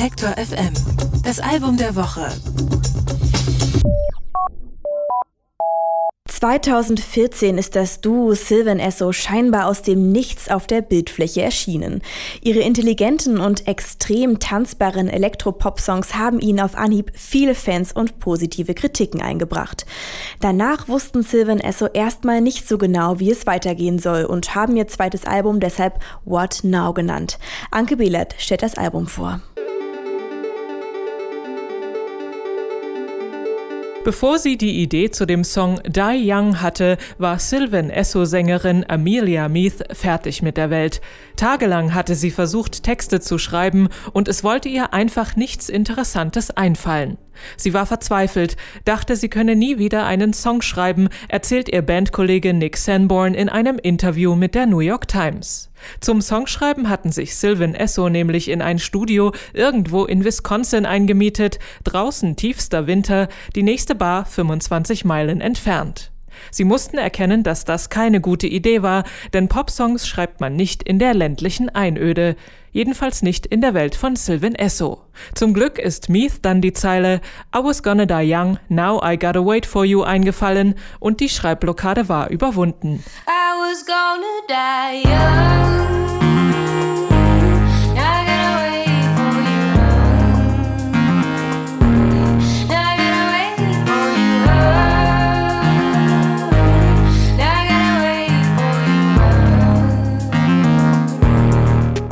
Detektor FM. Das Album der Woche. 2014 ist das Duo Sylvan Esso scheinbar aus dem Nichts auf der Bildfläche erschienen. Ihre intelligenten und extrem tanzbaren Elektropop-Songs haben ihnen auf Anhieb viele Fans und positive Kritiken eingebracht. Danach wussten Sylvan Esso erstmal nicht so genau, wie es weitergehen soll und haben ihr zweites Album deshalb What Now genannt. Anke Behlert stellt das Album vor. Bevor sie die Idee zu dem Song Die Young hatte, war Sylvan Esso-Sängerin Amelia Meath fertig mit der Welt. Tagelang hatte sie versucht, Texte zu schreiben und es wollte ihr einfach nichts Interessantes einfallen. Sie war verzweifelt, dachte, sie könne nie wieder einen Song schreiben, erzählt ihr Bandkollege Nick Sanborn in einem Interview mit der New York Times. Zum Songschreiben hatten sich Sylvan Esso nämlich in ein Studio irgendwo in Wisconsin eingemietet, draußen tiefster Winter, die nächste Bar 25 Meilen entfernt. Sie mussten erkennen, dass das keine gute Idee war, denn Popsongs schreibt man nicht in der ländlichen Einöde. Jedenfalls nicht in der Welt von Sylvan Esso. Zum Glück ist Meath dann die Zeile I was gonna die young, now I gotta wait for you eingefallen und die Schreibblockade war überwunden. I was gonna die young.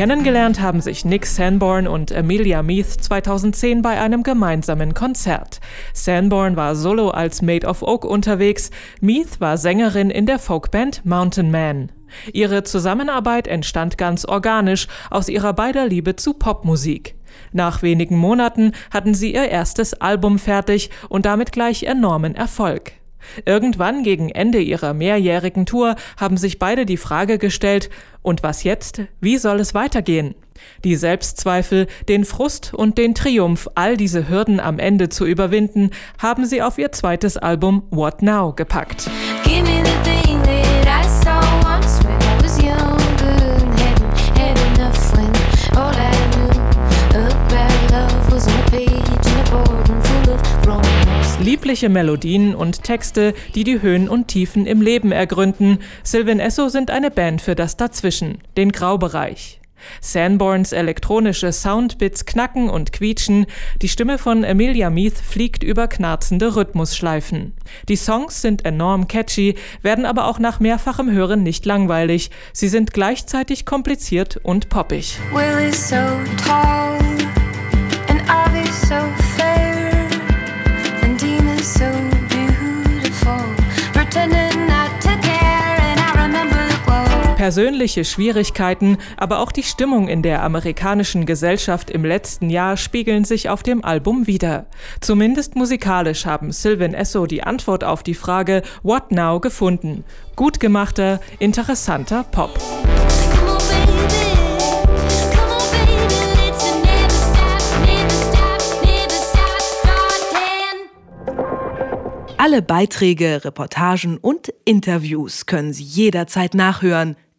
Kennengelernt haben sich Nick Sanborn und Amelia Meath 2010 bei einem gemeinsamen Konzert. Sanborn war solo als Made of Oak unterwegs, Meath war Sängerin in der Folkband Mountain Man. Ihre Zusammenarbeit entstand ganz organisch aus ihrer beider Liebe zu Popmusik. Nach wenigen Monaten hatten sie ihr erstes Album fertig und damit gleich enormen Erfolg. Irgendwann gegen Ende ihrer mehrjährigen Tour haben sich beide die Frage gestellt, und was jetzt? Wie soll es weitergehen? Die Selbstzweifel, den Frust und den Triumph, all diese Hürden am Ende zu überwinden, haben sie auf ihr zweites Album What Now gepackt. Liebliche Melodien und Texte, die die Höhen und Tiefen im Leben ergründen. Sylvan Esso sind eine Band für das Dazwischen, den Graubereich. Sanborns elektronische Soundbits knacken und quietschen, die Stimme von Amelia Meath fliegt über knarzende Rhythmusschleifen. Die Songs sind enorm catchy, werden aber auch nach mehrfachem Hören nicht langweilig. Sie sind gleichzeitig kompliziert und poppig. Will is so tall Persönliche Schwierigkeiten, aber auch die Stimmung in der amerikanischen Gesellschaft im letzten Jahr spiegeln sich auf dem Album wider. Zumindest musikalisch haben Sylvan Esso die Antwort auf die Frage What Now gefunden. Gut gemachter, interessanter Pop. Alle Beiträge, Reportagen und Interviews können Sie jederzeit nachhören